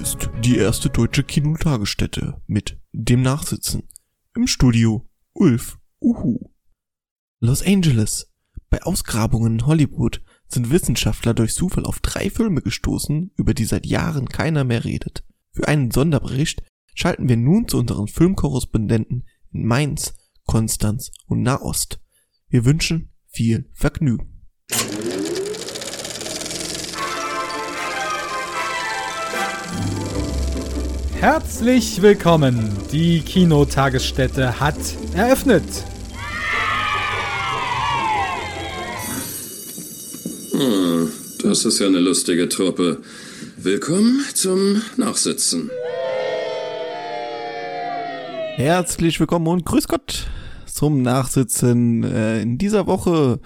ist die erste deutsche Kinotagesstätte mit dem Nachsitzen. Im Studio Ulf Uhu. Los Angeles. Bei Ausgrabungen in Hollywood sind Wissenschaftler durch Zufall auf drei Filme gestoßen, über die seit Jahren keiner mehr redet. Für einen Sonderbericht schalten wir nun zu unseren Filmkorrespondenten in Mainz, Konstanz und Nahost. Wir wünschen viel Vergnügen. Herzlich willkommen. Die Kinotagesstätte hat eröffnet. Hm, das ist ja eine lustige Truppe. Willkommen zum Nachsitzen. Herzlich willkommen und grüß Gott zum Nachsitzen äh, in dieser Woche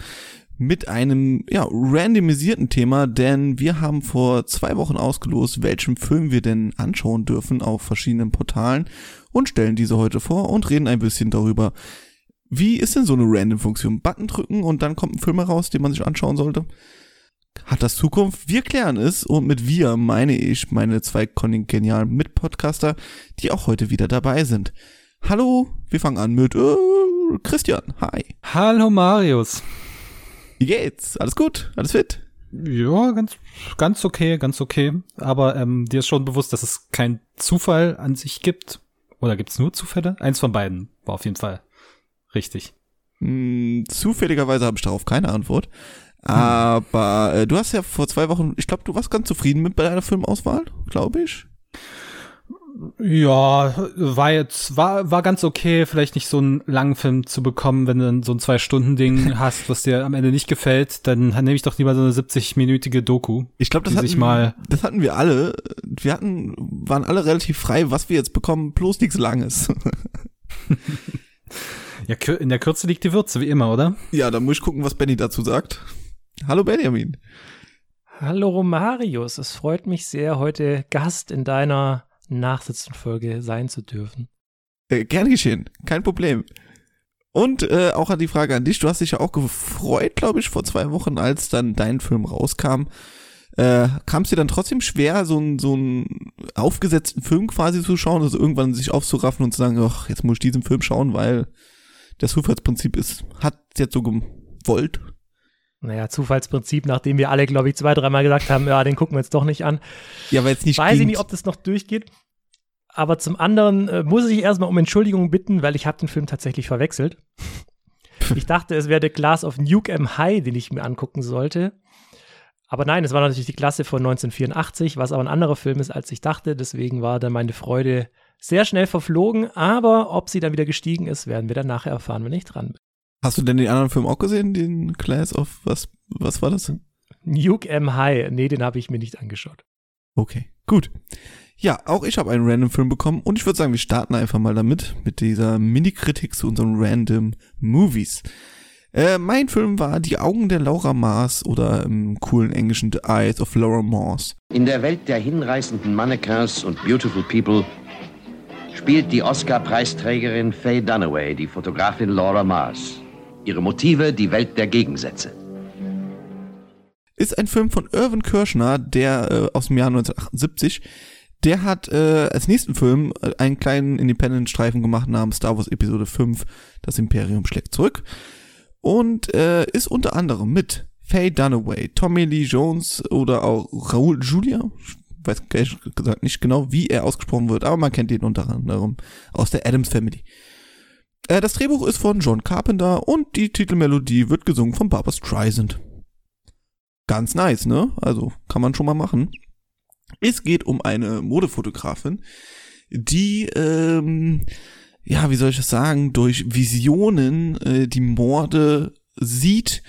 mit einem ja, randomisierten Thema, denn wir haben vor zwei Wochen ausgelost, welchen Film wir denn anschauen dürfen auf verschiedenen Portalen und stellen diese heute vor und reden ein bisschen darüber, wie ist denn so eine Random-Funktion? Button drücken und dann kommt ein Film heraus, den man sich anschauen sollte? Hat das Zukunft? Wir klären es und mit wir meine ich meine zwei kongenialen Mitpodcaster, die auch heute wieder dabei sind. Hallo, wir fangen an mit äh, Christian. Hi. Hallo Marius. Wie geht's? Alles gut? Alles fit? Ja, ganz, ganz okay, ganz okay. Aber ähm, dir ist schon bewusst, dass es keinen Zufall an sich gibt. Oder gibt's nur Zufälle? Eins von beiden war auf jeden Fall richtig. Hm, zufälligerweise habe ich darauf keine Antwort. Aber äh, du hast ja vor zwei Wochen, ich glaube, du warst ganz zufrieden mit deiner Filmauswahl, glaube ich. Ja, war jetzt, war, war ganz okay, vielleicht nicht so einen langen Film zu bekommen, wenn du dann so ein Zwei-Stunden-Ding hast, was dir am Ende nicht gefällt, dann nehme ich doch lieber so eine 70-minütige Doku. Ich glaube, das, hatten, mal das hatten wir alle. Wir hatten, waren alle relativ frei, was wir jetzt bekommen, bloß nichts Langes. ja, in der Kürze liegt die Würze, wie immer, oder? Ja, dann muss ich gucken, was Benny dazu sagt. Hallo Benjamin. Hallo Romarius, es freut mich sehr, heute Gast in deiner Nachsitzenfolge sein zu dürfen. Äh, gern geschehen, kein Problem. Und äh, auch an die Frage an dich, du hast dich ja auch gefreut, glaube ich, vor zwei Wochen, als dann dein Film rauskam. Äh, Kam es dir dann trotzdem schwer, so einen so aufgesetzten Film quasi zu schauen, also irgendwann sich aufzuraffen und zu sagen, ach, jetzt muss ich diesen Film schauen, weil das Zufallsprinzip ist, hat jetzt so gewollt? Naja, Zufallsprinzip, nachdem wir alle, glaube ich, zwei, dreimal gesagt haben, ja, den gucken wir jetzt doch nicht an. Ja, weil jetzt nicht. Weiß ich nicht, ob das noch durchgeht. Aber zum anderen äh, muss ich erstmal um Entschuldigung bitten, weil ich habe den Film tatsächlich verwechselt. ich dachte, es wäre der Glass of Nuke M High, den ich mir angucken sollte. Aber nein, es war natürlich die Klasse von 1984, was aber ein anderer Film ist, als ich dachte. Deswegen war dann meine Freude sehr schnell verflogen. Aber ob sie dann wieder gestiegen ist, werden wir dann nachher erfahren, wenn ich dran bin. Hast du denn den anderen Film auch gesehen, den Class of, was, was war das? Nuke M High. Nee, den habe ich mir nicht angeschaut. Okay, gut. Ja, auch ich habe einen random Film bekommen und ich würde sagen, wir starten einfach mal damit, mit dieser Mini-Kritik zu unseren random Movies. Äh, mein Film war Die Augen der Laura Mars oder im coolen Englischen The Eyes of Laura Mars. In der Welt der hinreißenden Mannequins und Beautiful People spielt die Oscar-Preisträgerin Faye Dunaway die Fotografin Laura Mars. Ihre Motive die Welt der Gegensätze. Ist ein Film von Irvin Kirschner, der äh, aus dem Jahr 1978. Der hat äh, als nächsten Film äh, einen kleinen Independent-Streifen gemacht namens Star Wars Episode 5, Das Imperium schlägt zurück. Und äh, ist unter anderem mit Faye Dunaway, Tommy Lee Jones oder auch Raoul Julia. Ich weiß ehrlich gesagt nicht genau, wie er ausgesprochen wird, aber man kennt ihn unter anderem aus der Adams Family. Äh, das Drehbuch ist von John Carpenter und die Titelmelodie wird gesungen von Barbara Streisand. Ganz nice, ne? Also kann man schon mal machen. Es geht um eine Modefotografin, die, ähm, ja, wie soll ich das sagen, durch Visionen äh, die Morde sieht,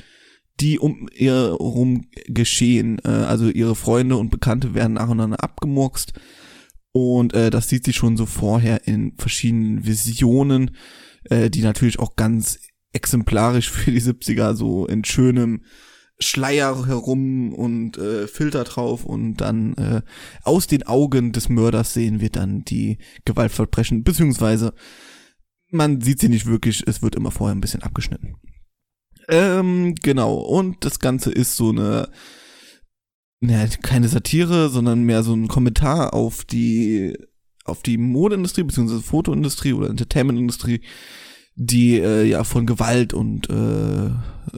die um ihr herum geschehen. Äh, also ihre Freunde und Bekannte werden nacheinander abgemurkst. Und äh, das sieht sie schon so vorher in verschiedenen Visionen äh, die natürlich auch ganz exemplarisch für die 70er so in schönem Schleier herum und äh, Filter drauf und dann äh, aus den Augen des Mörders sehen wir dann die Gewaltverbrechen, beziehungsweise man sieht sie nicht wirklich, es wird immer vorher ein bisschen abgeschnitten. Ähm, genau, und das Ganze ist so eine ja, keine Satire, sondern mehr so ein Kommentar auf die, auf die Modeindustrie, beziehungsweise Fotoindustrie oder Entertainmentindustrie, die äh, ja von Gewalt und äh,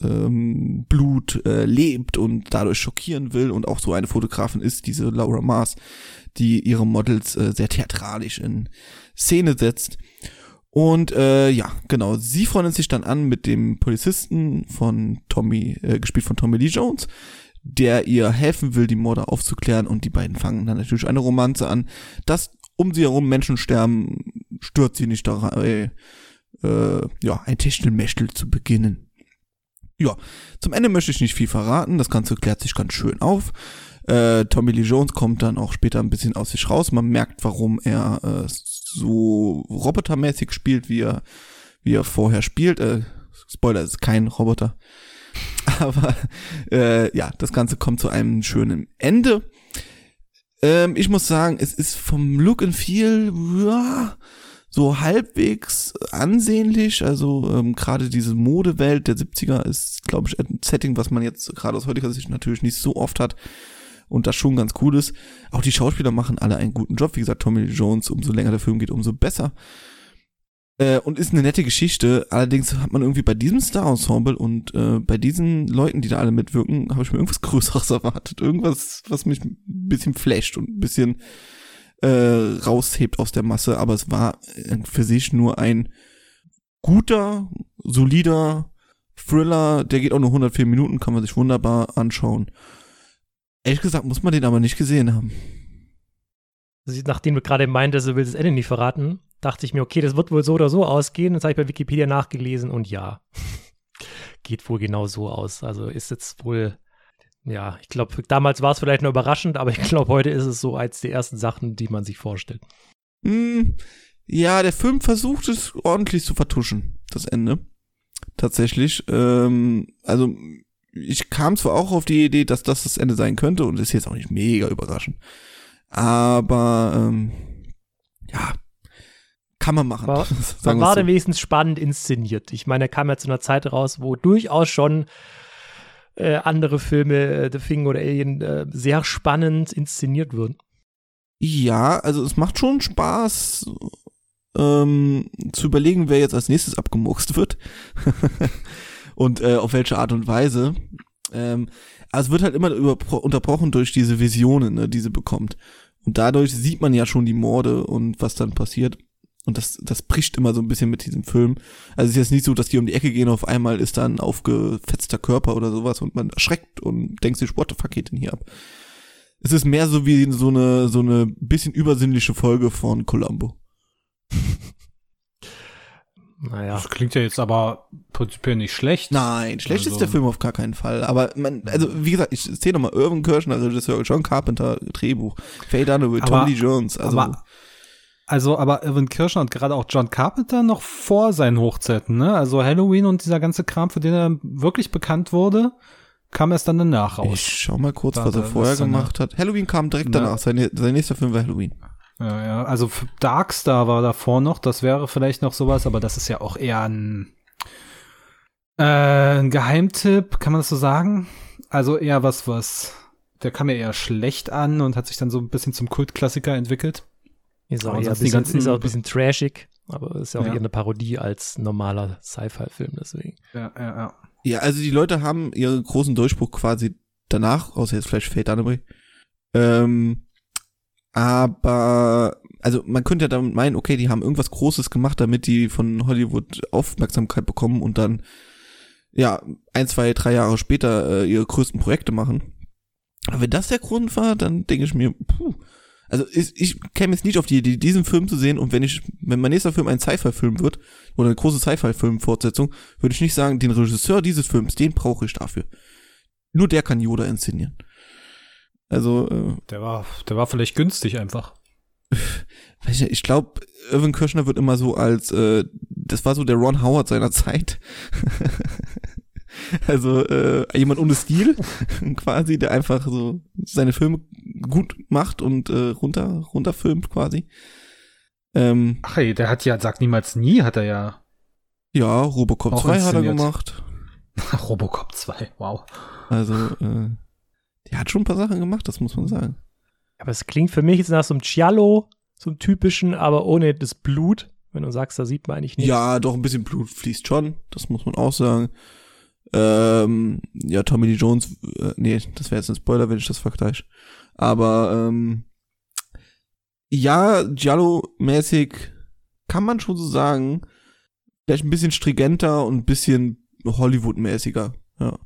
ähm, Blut äh, lebt und dadurch schockieren will und auch so eine Fotografin ist, diese Laura Mars, die ihre Models äh, sehr theatralisch in Szene setzt. Und äh, ja, genau, sie freundet sich dann an mit dem Polizisten von Tommy, äh, gespielt von Tommy Lee Jones, der ihr helfen will, die Morde aufzuklären und die beiden fangen dann natürlich eine Romanze an. Dass um sie herum Menschen sterben, stört sie nicht daran, äh, äh, ja, ein Techtelmechtel zu beginnen. Ja, zum Ende möchte ich nicht viel verraten, das Ganze klärt sich ganz schön auf. Äh, Tommy Lee Jones kommt dann auch später ein bisschen aus sich raus. Man merkt, warum er äh, so robotermäßig spielt, wie er, wie er vorher spielt. Äh, Spoiler, es ist kein Roboter. Aber äh, ja, das Ganze kommt zu einem schönen Ende. Ähm, ich muss sagen, es ist vom Look and Feel ja, so halbwegs ansehnlich. Also ähm, gerade diese Modewelt der 70er ist, glaube ich, ein Setting, was man jetzt gerade aus heutiger Sicht natürlich nicht so oft hat und das schon ganz cool ist. Auch die Schauspieler machen alle einen guten Job. Wie gesagt, Tommy Jones, umso länger der Film geht, umso besser. Äh, und ist eine nette Geschichte. Allerdings hat man irgendwie bei diesem Star-Ensemble und äh, bei diesen Leuten, die da alle mitwirken, habe ich mir irgendwas Größeres erwartet. Irgendwas, was mich ein bisschen flasht und ein bisschen äh, raushebt aus der Masse. Aber es war für sich nur ein guter, solider Thriller. Der geht auch nur 104 Minuten, kann man sich wunderbar anschauen. Ehrlich gesagt muss man den aber nicht gesehen haben. Nachdem du gerade meintest, du willst das Ende nicht verraten, dachte ich mir, okay, das wird wohl so oder so ausgehen. Das habe ich bei Wikipedia nachgelesen und ja, geht wohl genau so aus. Also ist jetzt wohl, ja, ich glaube, damals war es vielleicht noch überraschend, aber ich glaube, heute ist es so als die ersten Sachen, die man sich vorstellt. Hm, ja, der Film versucht es ordentlich zu vertuschen, das Ende. Tatsächlich. Ähm, also ich kam zwar auch auf die Idee, dass das das Ende sein könnte und ist jetzt auch nicht mega überraschend. Aber ähm, ja, kann man machen. War, war, war so. denn wenigstens spannend inszeniert. Ich meine, er kam ja zu einer Zeit raus, wo durchaus schon äh, andere Filme, äh, The Thing oder Alien, äh, sehr spannend inszeniert wurden. Ja, also es macht schon Spaß, ähm, zu überlegen, wer jetzt als nächstes abgemurkst wird. und äh, auf welche Art und Weise. Ähm, also es wird halt immer unterbrochen durch diese Visionen, ne, die sie bekommt. Und dadurch sieht man ja schon die Morde und was dann passiert. Und das, das bricht immer so ein bisschen mit diesem Film. Also es ist jetzt nicht so, dass die um die Ecke gehen, auf einmal ist da ein aufgefetzter Körper oder sowas und man erschreckt und denkt sich, what the fuck geht denn hier ab? Es ist mehr so wie so eine, so eine bisschen übersinnliche Folge von Columbo. Naja. Das klingt ja jetzt aber prinzipiell nicht schlecht. Nein, schlecht also. ist der Film auf gar keinen Fall. Aber man, also wie gesagt, ich zähle nochmal Irvin Kirschner, Regisseur, John Carpenter, Drehbuch, Faye Dunaway, Lee Jones. Also aber also, aber Irvin Kirschner und gerade auch John Carpenter noch vor seinen Hochzeiten, ne? Also Halloween und dieser ganze Kram, für den er wirklich bekannt wurde, kam erst dann danach raus. Ich schau mal kurz, was er vorher gemacht hat. Halloween kam direkt ne? danach. Sein, sein nächster Film war Halloween. Ja, ja. Also Darkstar war davor noch, das wäre vielleicht noch sowas, aber das ist ja auch eher ein, äh, ein Geheimtipp, kann man das so sagen? Also eher was, was, der kam ja eher schlecht an und hat sich dann so ein bisschen zum Kultklassiker entwickelt. Ist auch, eher ein bisschen, ganzen, ist auch ein bisschen trashig, aber ist ja auch ja. eher eine Parodie als normaler Sci-Fi-Film, deswegen. Ja, ja, ja. Ja, also die Leute haben ihren großen Durchbruch quasi danach, außer jetzt vielleicht Fate Dunaway. Ähm, aber, also man könnte ja damit meinen, okay, die haben irgendwas Großes gemacht, damit die von Hollywood Aufmerksamkeit bekommen und dann, ja, ein, zwei, drei Jahre später äh, ihre größten Projekte machen. Aber wenn das der Grund war, dann denke ich mir, puh, also ich, ich käme jetzt nicht auf die Idee, diesen Film zu sehen und wenn ich, wenn mein nächster Film ein Sci-Fi-Film wird oder eine große Sci-Fi-Film-Fortsetzung, würde ich nicht sagen, den Regisseur dieses Films, den brauche ich dafür. Nur der kann Yoda inszenieren. Also äh, der war, der war vielleicht günstig einfach. Ich glaube, Irvin Kirschner wird immer so als, äh, das war so der Ron Howard seiner Zeit. Also äh, jemand ohne Stil quasi, der einfach so seine Filme gut macht und äh, runter runterfilmt quasi. Ähm, Ach ey, der hat ja, sagt niemals nie, hat er ja. Ja, Robocop 2 hat er gemacht. Robocop 2, wow. Also, äh, Der hat schon ein paar Sachen gemacht, das muss man sagen. Aber es klingt für mich jetzt nach so einem Giallo, so einem typischen, aber ohne das Blut. Wenn du sagst, da sieht man eigentlich nichts. Ja, doch ein bisschen Blut fließt schon, das muss man auch sagen. Ähm, ja, Tommy Lee Jones, äh, nee, das wäre jetzt ein Spoiler, wenn ich das vergleiche. Aber ähm, ja, Giallo-mäßig kann man schon so sagen, vielleicht ein bisschen stringenter und ein bisschen Hollywood-mäßiger. Ja.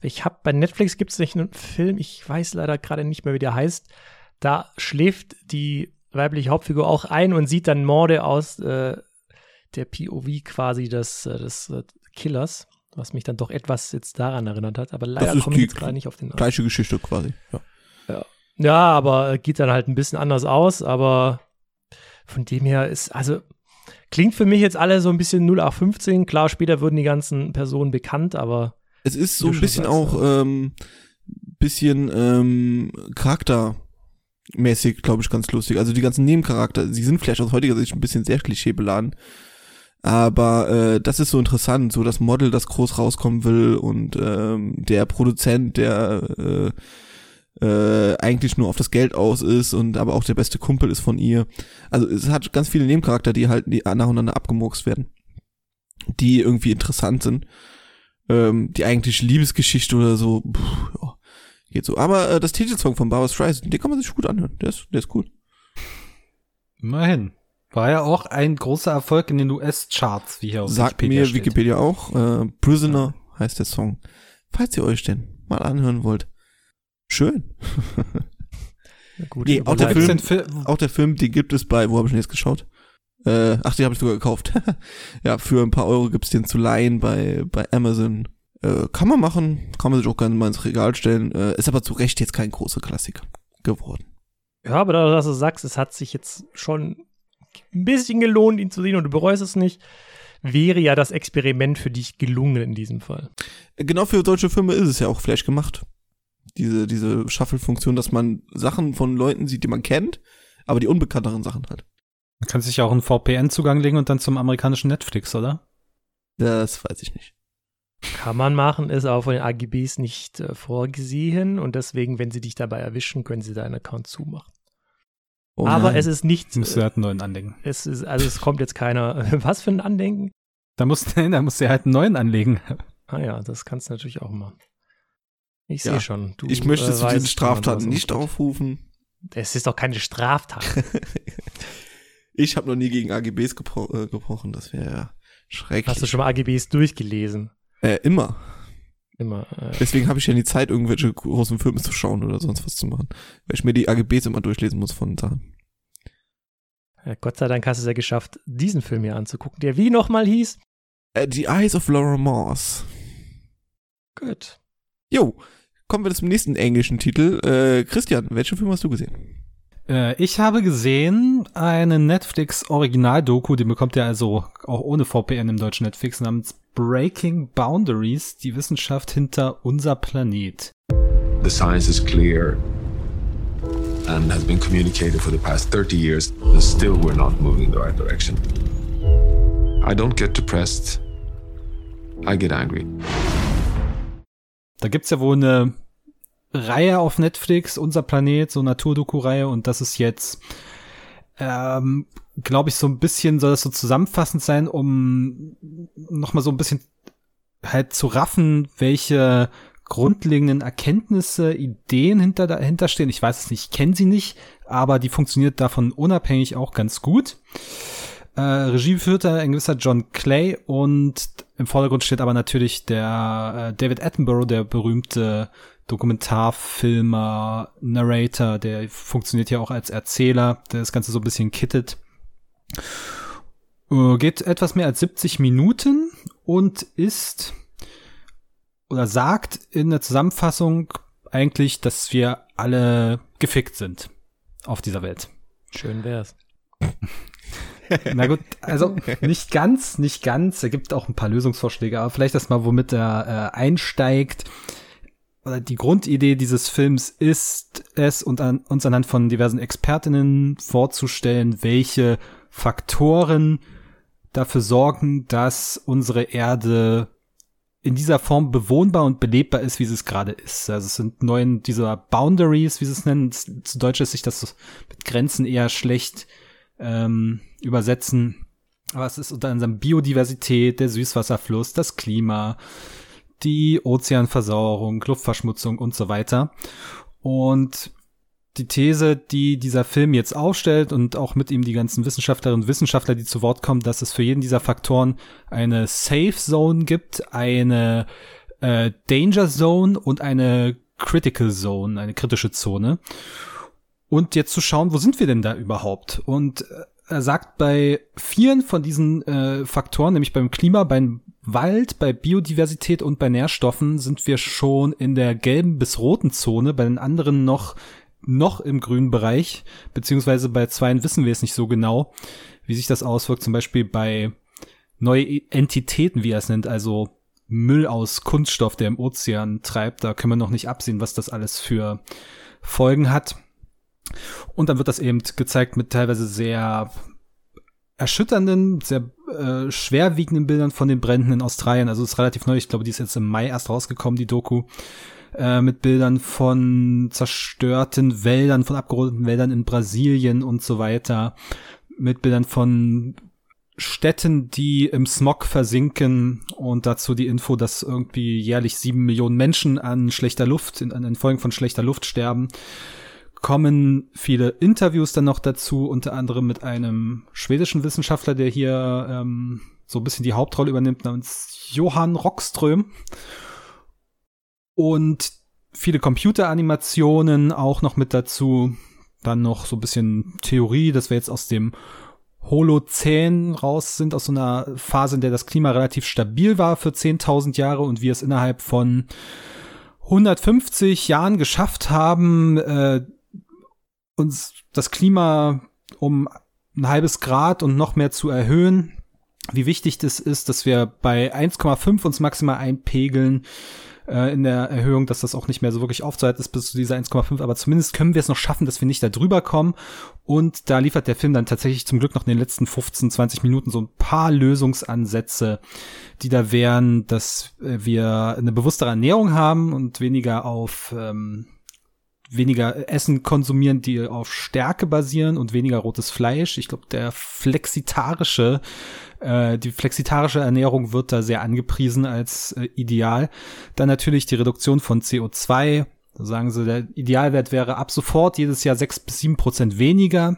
Ich habe bei Netflix gibt es nicht einen Film, ich weiß leider gerade nicht mehr, wie der heißt. Da schläft die weibliche Hauptfigur auch ein und sieht dann Morde aus äh, der POV quasi des, äh, des äh, Killers, was mich dann doch etwas jetzt daran erinnert hat. Aber leider komme ich jetzt gerade nicht auf den Namen. Gleiche Geschichte quasi. Ja. Ja, aber äh, geht dann halt ein bisschen anders aus, aber von dem her ist, also klingt für mich jetzt alle so ein bisschen 0815. Klar, später wurden die ganzen Personen bekannt, aber Es ist so ein bisschen sagst, auch ähm, bisschen ähm, charaktermäßig, glaube ich, ganz lustig. Also die ganzen Nebencharakter, sie sind vielleicht aus heutiger Sicht ein bisschen sehr klischeebeladen. Aber äh, das ist so interessant, so das Model, das groß rauskommen will und ähm, der Produzent, der äh, äh, eigentlich nur auf das Geld aus ist und aber auch der beste Kumpel ist von ihr. Also es hat ganz viele Nebencharakter, die halt die nacheinander abgemurkst werden, die irgendwie interessant sind. Ähm, die eigentliche Liebesgeschichte oder so, pff, ja, geht so. Aber äh, das Titelsong von Barbara Streisand, den kann man sich gut anhören. Der ist, der ist gut. Immerhin. War ja auch ein großer Erfolg in den US-Charts, wie hier auf Sagt Wikipedia mir steht. Wikipedia auch. Äh, Prisoner heißt der Song. Falls ihr euch denn mal anhören wollt. Schön. gute Nee, auch der Film- den Film Auch der Film, den gibt es bei, wo habe ich den jetzt geschaut? Äh, ach, den habe ich sogar gekauft. ja, für ein paar Euro gibt's den zu leihen bei, bei Amazon. Äh, kann man machen, kann man sich auch gerne mal ins Regal stellen. Äh, ist aber zu Recht jetzt kein großer Klassiker geworden. Ja, aber da dass du sagst, es hat sich jetzt schon ein bisschen gelohnt, ihn zu sehen und du bereust es nicht, wäre ja das Experiment für dich gelungen in diesem Fall. Genau für deutsche Filme ist es ja auch vielleicht gemacht. Diese, diese Shuffle-Funktion, dass man Sachen von Leuten sieht, die man kennt, aber die unbekannteren Sachen halt. Man kann sich ja auch einen VPN-Zugang legen und dann zum amerikanischen Netflix, oder? Das weiß ich nicht. Kann man machen, ist aber von den AGBs nicht äh, vorgesehen und deswegen, wenn sie dich dabei erwischen, können sie deinen Account zumachen. Oh aber es ist nicht, Musst du äh, halt einen neuen anlegen. es ist, also es kommt jetzt keiner, was für ein Andenken? Da musst, da musst du halt einen neuen anlegen. Ah ja, das kannst du natürlich auch machen. Ich Ja, sehe schon. Du, ich möchte äh, zu diesen Straftaten nicht aufrufen. Es ist doch keine Straftat. ich habe noch nie gegen AGBs gebro äh, gebrochen, das wäre ja schrecklich. Hast du schon mal AGBs durchgelesen? Äh, immer. Immer. Äh, Deswegen habe ich ja nie Zeit, irgendwelche großen Filme zu schauen oder sonst was zu machen. Weil ich mir die AGBs immer durchlesen muss von Sachen. äh, Gott sei Dank hast du es ja geschafft, diesen Film hier anzugucken, der wie nochmal hieß? Äh, The Eyes of Laura Moss. Gut. Jo, kommen wir zum nächsten englischen Titel. Äh, Christian, welchen Film hast du gesehen? Äh, ich habe gesehen eine Netflix-Original-Doku, die bekommt ihr also auch ohne VPN im deutschen Netflix, namens Breaking Boundaries, die Wissenschaft hinter unser Planet. The science is clear and has been communicated for the past 30 years, and still we're not moving in the right direction. I don't get depressed. I get angry. Da gibt's ja wohl eine Reihe auf Netflix, Unser Planet, so Naturdoku-Reihe, und das ist jetzt, ähm, glaube ich, so ein bisschen, soll das so zusammenfassend sein, um nochmal so ein bisschen halt zu raffen, welche grundlegenden Erkenntnisse, Ideen hinter dahinter stehen. Ich weiß es nicht, ich kenne sie nicht, aber die funktioniert davon unabhängig auch ganz gut. Äh, Regie führte ein gewisser John Clay und im Vordergrund steht aber natürlich der äh, David Attenborough, der berühmte Dokumentarfilmer, Narrator, der funktioniert ja auch als Erzähler, der das Ganze so ein bisschen kittet. Äh, geht etwas mehr als 70 Minuten und ist oder sagt in der Zusammenfassung eigentlich, dass wir alle gefickt sind auf dieser Welt. Schön wär's. Na gut, also nicht ganz, nicht ganz. Er gibt auch ein paar Lösungsvorschläge, aber vielleicht erstmal, womit er äh, einsteigt. Oder die Grundidee dieses Films ist es, uns anhand von diversen Expertinnen vorzustellen, welche Faktoren dafür sorgen, dass unsere Erde in dieser Form bewohnbar und belebbar ist, wie es gerade ist. Also es sind neuen dieser Boundaries, wie sie es nennen. Zu Deutsch ist sich das mit Grenzen eher schlecht ähm, übersetzen. Aber es ist unter anderem Biodiversität, der Süßwasserfluss, das Klima, die Ozeanversauerung, Luftverschmutzung und so weiter. Und die These, die dieser Film jetzt aufstellt und auch mit ihm die ganzen Wissenschaftlerinnen und Wissenschaftler, die zu Wort kommen, dass es für jeden dieser Faktoren eine Safe Zone gibt, eine äh, Danger Zone und eine Critical Zone, eine kritische Zone. Und jetzt zu schauen, wo sind wir denn da überhaupt? Und äh, er sagt bei vielen von diesen äh, Faktoren, nämlich beim Klima, beim Wald, bei Biodiversität und bei Nährstoffen sind wir schon in der gelben bis roten Zone, bei den anderen noch noch im grünen Bereich, beziehungsweise bei zweien wissen wir es nicht so genau, wie sich das auswirkt, zum Beispiel bei neue Entitäten, wie er es nennt, also Müll aus Kunststoff, der im Ozean treibt, da können wir noch nicht absehen, was das alles für Folgen hat. Und dann wird das eben gezeigt mit teilweise sehr erschütternden, sehr äh, schwerwiegenden Bildern von den Bränden in Australien. Also es ist relativ neu, ich glaube, die ist jetzt im Mai erst rausgekommen, die Doku. Äh, mit Bildern von zerstörten Wäldern, von abgerodeten Wäldern in Brasilien und so weiter. Mit Bildern von Städten, die im Smog versinken und dazu die Info, dass irgendwie jährlich sieben Millionen Menschen an schlechter Luft, an den Folgen von schlechter Luft sterben kommen viele Interviews dann noch dazu, unter anderem mit einem schwedischen Wissenschaftler, der hier ähm, so ein bisschen die Hauptrolle übernimmt, namens Johann Rockström. Und viele Computeranimationen auch noch mit dazu. Dann noch so ein bisschen Theorie, dass wir jetzt aus dem Holozän raus sind, aus so einer Phase, in der das Klima relativ stabil war für 10.000 Jahre und wir es innerhalb von 150 Jahren geschafft haben, äh, uns das Klima um ein halbes Grad und noch mehr zu erhöhen. Wie wichtig das ist, dass wir bei 1,5 uns maximal einpegeln äh, in der Erhöhung, dass das auch nicht mehr so wirklich aufzuhalten ist bis zu dieser 1,5, aber zumindest können wir es noch schaffen, dass wir nicht da drüber kommen. Und da liefert der Film dann tatsächlich zum Glück noch in den letzten 15, 20 Minuten so ein paar Lösungsansätze, die da wären, dass äh, wir eine bewusstere Ernährung haben und weniger auf ähm, weniger Essen konsumieren, die auf Stärke basieren und weniger rotes Fleisch. Ich glaube, der flexitarische, äh, die flexitarische Ernährung wird da sehr angepriesen als äh, ideal. Dann natürlich die Reduktion von CO2. Da sagen sie, der Idealwert wäre ab sofort jedes Jahr sechs bis sieben Prozent weniger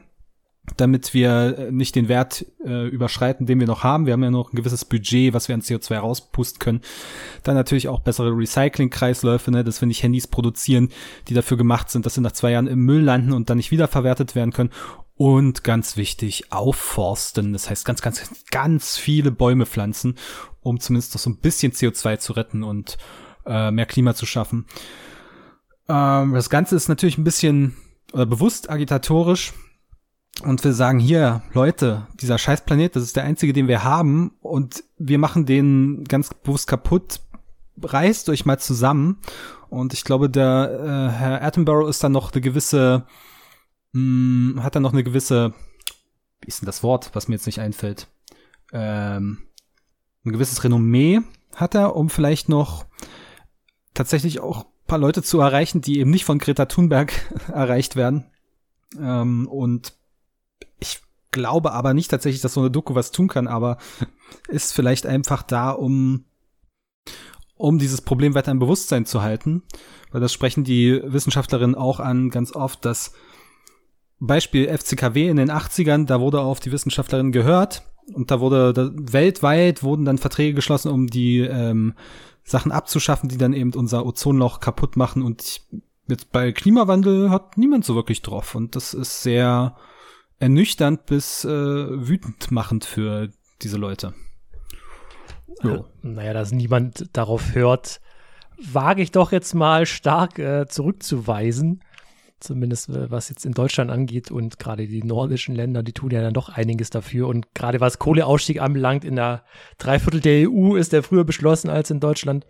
damit wir äh, nicht den Wert äh, überschreiten, den wir noch haben. Wir haben ja noch ein gewisses Budget, was wir an CO2 rauspusten können. Dann natürlich auch bessere Recycling-Kreisläufe, ne, dass wir nicht Handys produzieren, die dafür gemacht sind, dass sie nach zwei Jahren im Müll landen und dann nicht wiederverwertet werden können. Und ganz wichtig, aufforsten. Das heißt, ganz, ganz, ganz viele Bäume pflanzen, um zumindest noch so ein bisschen CO2 zu retten und äh, mehr Klima zu schaffen. Ähm, das Ganze ist natürlich ein bisschen oder bewusst agitatorisch und wir sagen hier, Leute, dieser Scheißplanet, das ist der einzige, den wir haben und wir machen den ganz bewusst kaputt. Reißt euch mal zusammen. Und ich glaube, der äh, Herr Attenborough ist dann noch eine gewisse, mh, hm, hat dann noch eine gewisse, wie ist denn das Wort, was mir jetzt nicht einfällt? Ähm, ein gewisses Renommee hat er, um vielleicht noch tatsächlich auch paar Leute zu erreichen, die eben nicht von Greta Thunberg erreicht werden. Ähm, und glaube aber nicht tatsächlich, dass so eine Doku was tun kann, aber ist vielleicht einfach da, um um dieses Problem weiter im Bewusstsein zu halten, weil das sprechen die Wissenschaftlerinnen auch an ganz oft, dass Beispiel FCKW in den 80ern, da wurde auf die Wissenschaftlerinnen gehört und da wurde da, weltweit wurden dann Verträge geschlossen, um die ähm, Sachen abzuschaffen, die dann eben unser Ozonloch kaputt machen. Und jetzt bei Klimawandel hat niemand so wirklich drauf. Und das ist sehr ernüchternd bis äh, wütend machend für diese Leute. So. Naja, dass niemand darauf hört, wage ich doch jetzt mal stark äh, zurückzuweisen. Zumindest äh, was jetzt in Deutschland angeht und gerade die nordischen Länder, die tun ja dann doch einiges dafür. Und gerade was Kohleausstieg anbelangt, in der Dreiviertel der EU ist der früher beschlossen als in Deutschland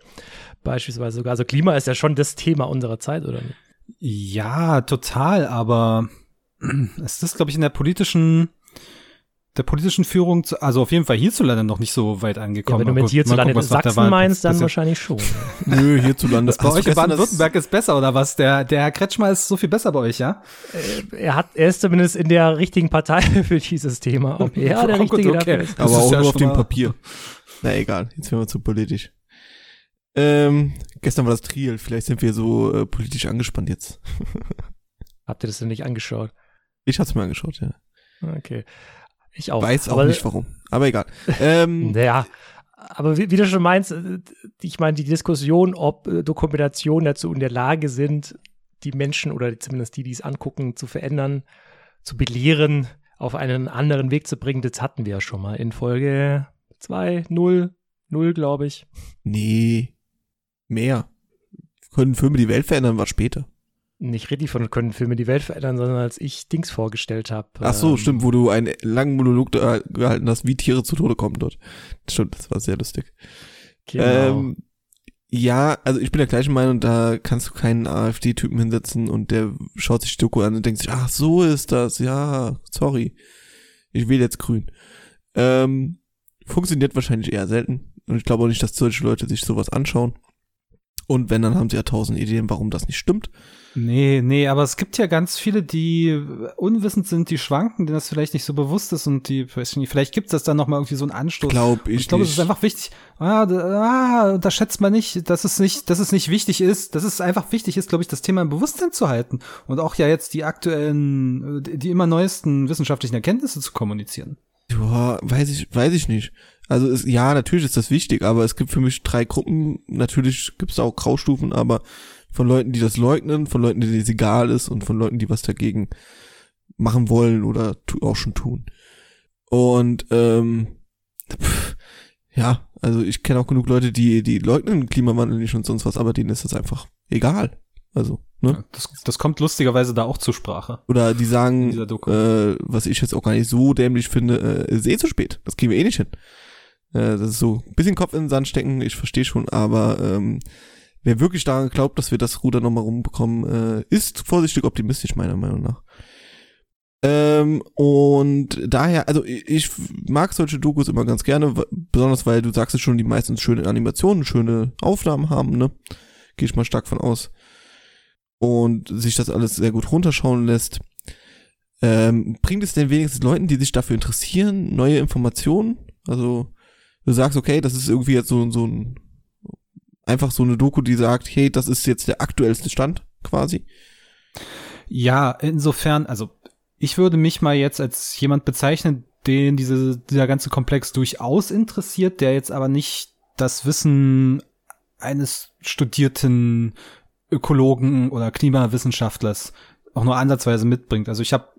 beispielsweise sogar. Also Klima ist ja schon das Thema unserer Zeit, oder nicht? Ja, total, aber es ist, glaube ich, in der politischen der politischen Führung, zu, also auf jeden Fall hierzulande noch nicht so weit Ja, angekommen. wenn du mit hierzulande gucken, Sachsen Wahl meinst, dann wahrscheinlich schon. Nö, hierzulande. Bei Hast du euch in das- Baden-Württemberg ist besser, oder was? Der, der Herr Kretschmer ist so viel besser bei euch, ja? er hat, er ist zumindest in der richtigen Partei für dieses Thema. Ob er der Oh gut, Richtige okay. dafür ist. Das aber auch ja nur auf dem Papier. Na egal, jetzt werden wir zu politisch. Ähm, gestern war das Triel, vielleicht sind wir so äh, politisch angespannt jetzt. Habt ihr das denn nicht angeschaut? Ich hab's mir angeschaut, ja. Okay. Ich auch. Weiß auch Aber- nicht warum. Aber egal. Ähm, Naja, aber wie, wie du schon meinst, äh, ich meine, die Diskussion, ob äh, Dokumentationen dazu in der Lage sind, die Menschen oder zumindest die, die es angucken, zu verändern, zu belehren, auf einen anderen Weg zu bringen, das hatten wir ja schon mal in Folge 2, 0, 0, glaube ich. nee, mehr. Können Filme die Welt verändern, war später. Nicht richtig von können Filme die Welt verändern, sondern als ich Dings vorgestellt habe. Ach so, ähm, stimmt, wo du einen langen Monolog gehalten hast, wie Tiere zu Tode kommen dort. Stimmt, das war sehr lustig. Genau. Ähm, ja, also ich bin der gleichen Meinung, da kannst du keinen AfD-Typen hinsetzen und der schaut sich die Doku an und denkt sich, ach, so ist das, ja, sorry. Ich wähle jetzt grün. Ähm, funktioniert wahrscheinlich eher selten. Und ich glaube auch nicht, dass solche Leute sich sowas anschauen. Und wenn, dann haben sie ja tausend Ideen, warum das nicht stimmt. Nee, nee, aber es gibt ja ganz viele, die unwissend sind, die schwanken, denen das vielleicht nicht so bewusst ist und die, weiß ich nicht, vielleicht gibt es das dann nochmal irgendwie so einen Anstoß. Glaub Und ich ich glaube, es ist einfach wichtig. Ah, da, ah, unterschätzt man nicht, dass es nicht, dass es nicht wichtig ist, dass es einfach wichtig ist, glaube ich, das Thema im Bewusstsein zu halten und auch ja jetzt die aktuellen, äh, die immer neuesten wissenschaftlichen Erkenntnisse zu kommunizieren. Ja, weiß ich, weiß ich nicht. Also es, ja, natürlich ist das wichtig, aber es gibt für mich drei Gruppen. Natürlich gibt es auch Graustufen, aber von Leuten, die das leugnen, von Leuten, denen es egal ist und von Leuten, die was dagegen machen wollen oder auch schon tun. Und ähm, pff, ja, also ich kenne auch genug Leute, die die leugnen Klimawandel nicht und sonst was, aber denen ist das einfach egal. Also ne? Das, das kommt lustigerweise da auch zur Sprache. Oder die sagen, äh, was ich jetzt auch gar nicht so dämlich finde, äh, ist eh zu spät. Das kriegen wir eh nicht hin. Äh, das ist so ein bisschen Kopf in den Sand stecken, ich verstehe schon, aber ähm, wer wirklich daran glaubt, dass wir das Ruder nochmal rumbekommen, äh, ist vorsichtig optimistisch, meiner Meinung nach. Ähm, und daher, also ich, ich mag solche Dokus immer ganz gerne, besonders weil du sagst es schon, die meistens schöne Animationen, schöne Aufnahmen haben, ne? Gehe ich mal stark von aus. Und sich das alles sehr gut runterschauen lässt. Ähm, bringt es denn wenigstens Leuten, die sich dafür interessieren, neue Informationen? Also, du sagst, okay, das ist irgendwie jetzt so, so ein, einfach so eine Doku, die sagt, hey, das ist jetzt der aktuellste Stand, quasi. Ja, insofern, also ich würde mich mal jetzt als jemand bezeichnen, den diese, dieser ganze Komplex durchaus interessiert, der jetzt aber nicht das Wissen eines studierten Ökologen oder Klimawissenschaftlers auch nur ansatzweise mitbringt. Also ich habe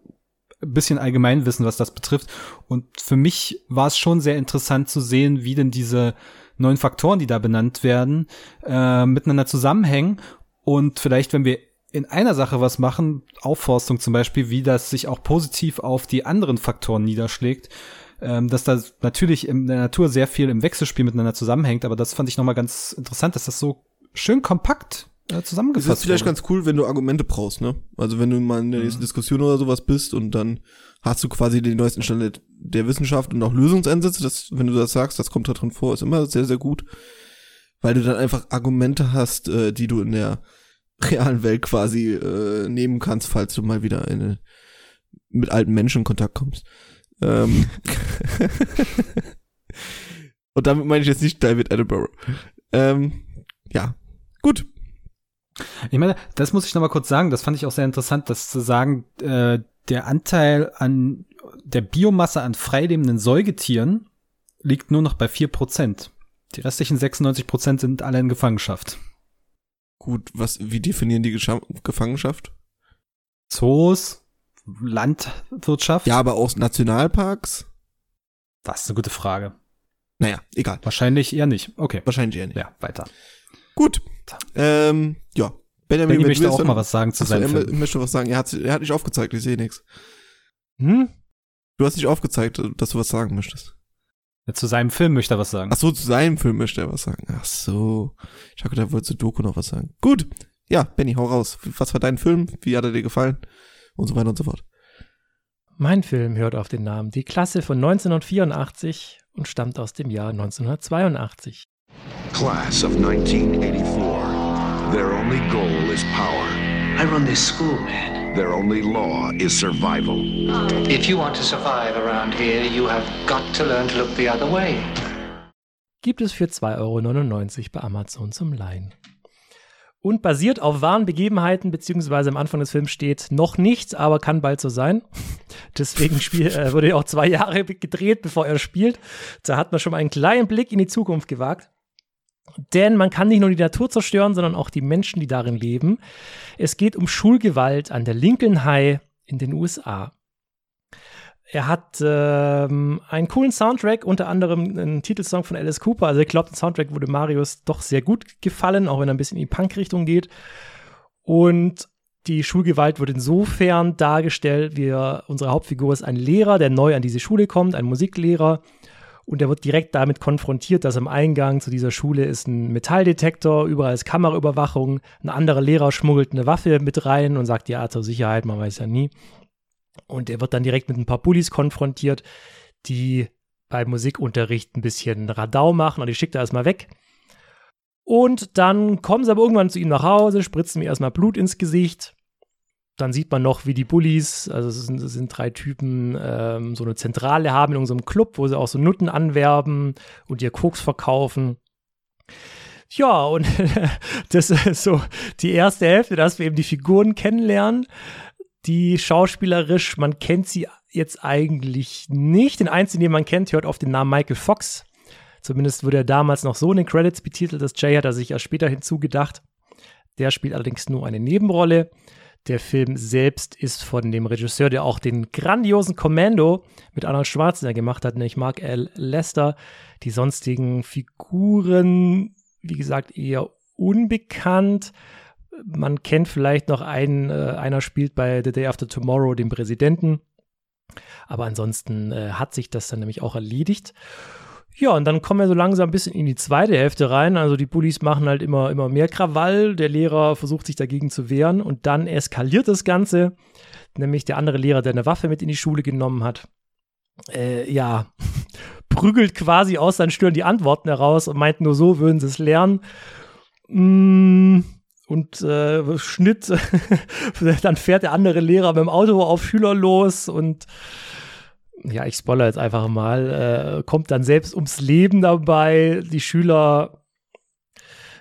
ein bisschen Allgemeinwissen, was das betrifft. Und für mich war es schon sehr interessant zu sehen, wie denn diese neuen Faktoren, die da benannt werden, äh, miteinander zusammenhängen. Und vielleicht, wenn wir in einer Sache was machen, Aufforstung zum Beispiel, wie das sich auch positiv auf die anderen Faktoren niederschlägt, ähm, dass da natürlich in der Natur sehr viel im Wechselspiel miteinander zusammenhängt, aber das fand ich nochmal ganz interessant, dass das so schön kompakt äh, zusammengefasst ist vielleicht wurde. ganz cool, wenn du Argumente brauchst, ne? Also wenn du mal in der nächsten Diskussion oder sowas bist und dann hast du quasi den neuesten Stand der- Wissenschaft und auch Lösungsansätze, das, wenn du das sagst, das kommt da drin vor, ist immer sehr, sehr gut. Weil du dann einfach Argumente hast, äh, die du in der realen Welt quasi äh, nehmen kannst, falls du mal wieder in, mit alten Menschen in Kontakt kommst. Ähm und damit meine ich jetzt nicht David Attenborough. Ähm, ja, gut. Ich meine, das muss ich noch mal kurz sagen, das fand ich auch sehr interessant, das zu sagen, äh, der Anteil an der Biomasse an freilebenden Säugetieren liegt nur noch bei vier Prozent. Die restlichen 96 Prozent sind alle in Gefangenschaft. Gut, was, wie definieren die Gescha Gefangenschaft? Zoos, Landwirtschaft? Ja, aber auch Nationalparks? Das ist eine gute Frage. Naja, egal. Wahrscheinlich eher nicht. Okay. Wahrscheinlich eher nicht. Ja, weiter. Gut. Ähm, ja. Benjamin, Benny möchte auch mal was sagen zu Achso, seinem er Film. mö- möchte was sagen. Er hat, er hat nicht aufgezeigt, ich sehe nichts. Hm? Du hast nicht aufgezeigt, dass du was sagen möchtest. Ja, zu seinem Film möchte er was sagen. Ach so, zu seinem Film möchte er was sagen. Ach so. Ich habe gedacht, er wollte zu Doku noch was sagen. Gut. Ja, Benny, hau raus. Was war dein Film? Wie hat er dir gefallen? Und so weiter und so fort. Mein Film hört auf den Namen Die Klasse von 1984 und stammt aus dem Jahr 1982. Class of 1984. Their only goal is power. I run this school, man. Their only law is survival. If you want to survive around here, you have got to learn to look the other way. Gibt es für 2,99 Euro bei Amazon zum Leihen. Und basiert auf wahren Begebenheiten, beziehungsweise am Anfang des Films steht noch nichts, aber kann bald so sein. Deswegen spiel, äh, wurde er auch zwei Jahre gedreht, bevor er spielt. Da hat man schon mal einen kleinen Blick in die Zukunft gewagt. Denn man kann nicht nur die Natur zerstören, sondern auch die Menschen, die darin leben. Es geht um Schulgewalt an der Lincoln High in den USA. Er hat ähm, einen coolen Soundtrack, unter anderem einen Titelsong von Alice Cooper. Also ich glaube, der Soundtrack wurde Marius doch sehr gut gefallen, auch wenn er ein bisschen in die Punk-Richtung geht. Und die Schulgewalt wird insofern dargestellt, wie unsere Hauptfigur ist ein Lehrer, der neu an diese Schule kommt, ein Musiklehrer. Und er wird direkt damit konfrontiert, dass am Eingang zu dieser Schule ist ein Metalldetektor, überall ist Kameraüberwachung. Ein anderer Lehrer schmuggelt eine Waffe mit rein und sagt, ja, zur Sicherheit, man weiß ja nie. Und er wird dann direkt mit ein paar Bullies konfrontiert, die beim Musikunterricht ein bisschen Radau machen und die schickt er erstmal weg. Und dann kommen sie aber irgendwann zu ihm nach Hause, spritzen ihm erstmal Blut ins Gesicht. Dann sieht man noch, wie die Bullies, also es sind, es sind drei Typen, ähm, so eine Zentrale haben in unserem Club, wo sie auch so Nutten anwerben und ihr Koks verkaufen. Ja, und das ist so die erste Hälfte, dass wir eben die Figuren kennenlernen die schauspielerisch, man kennt sie jetzt eigentlich nicht. Den einzigen, den man kennt, hört auf den Namen Michael Fox. Zumindest wurde er damals noch so in den Credits betitelt. Das Jay hat er sich erst später hinzugedacht. Der spielt allerdings nur eine Nebenrolle. Der Film selbst ist von dem Regisseur, der auch den grandiosen Commando mit Arnold Schwarzenegger gemacht hat, nämlich Mark L. Lester. Die sonstigen Figuren, wie gesagt, eher unbekannt man kennt vielleicht noch einen, äh, einer spielt bei The Day After Tomorrow den Präsidenten. Aber ansonsten äh, hat sich das dann nämlich auch erledigt. Ja, und dann kommen wir so langsam ein bisschen in die zweite Hälfte rein. Also die Bullies machen halt immer, immer mehr Krawall. Der Lehrer versucht sich dagegen zu wehren und dann eskaliert das Ganze. Nämlich der andere Lehrer, der eine Waffe mit in die Schule genommen hat, äh, ja, prügelt quasi aus seinen Stirn die Antworten heraus und meint nur so würden sie es lernen. Mmh und äh, Schnitt, dann fährt der andere Lehrer mit dem Auto auf Schüler los und ja, ich spoilere jetzt einfach mal, äh, kommt dann selbst ums Leben dabei. Die Schüler,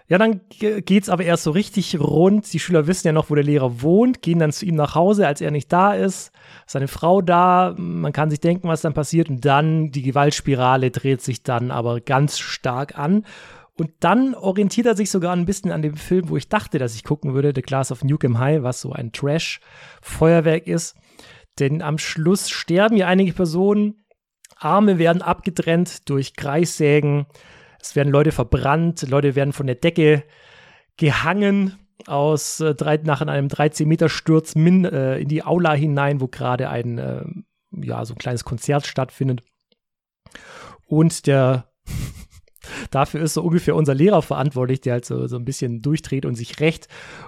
ja, dann geht's aber erst so richtig rund. Die Schüler wissen ja noch, wo der Lehrer wohnt, gehen dann zu ihm nach Hause, als er nicht da ist. Seine Frau da, man kann sich denken, was dann passiert. Und dann die Gewaltspirale dreht sich dann aber ganz stark an. Und dann orientiert er sich sogar ein bisschen an dem Film, wo ich dachte, dass ich gucken würde, The Class of Nukem High, was so ein Trash-Feuerwerk ist. Denn am Schluss sterben ja einige Personen, Arme werden abgetrennt durch Kreissägen, es werden Leute verbrannt, Leute werden von der Decke gehangen aus äh, drei, nach einem 13-Meter-Sturz äh, in die Aula hinein, wo gerade ein, äh, ja, so ein kleines Konzert stattfindet. Und der Dafür ist so ungefähr unser Lehrer verantwortlich, der halt so, so ein bisschen durchdreht und sich rächt.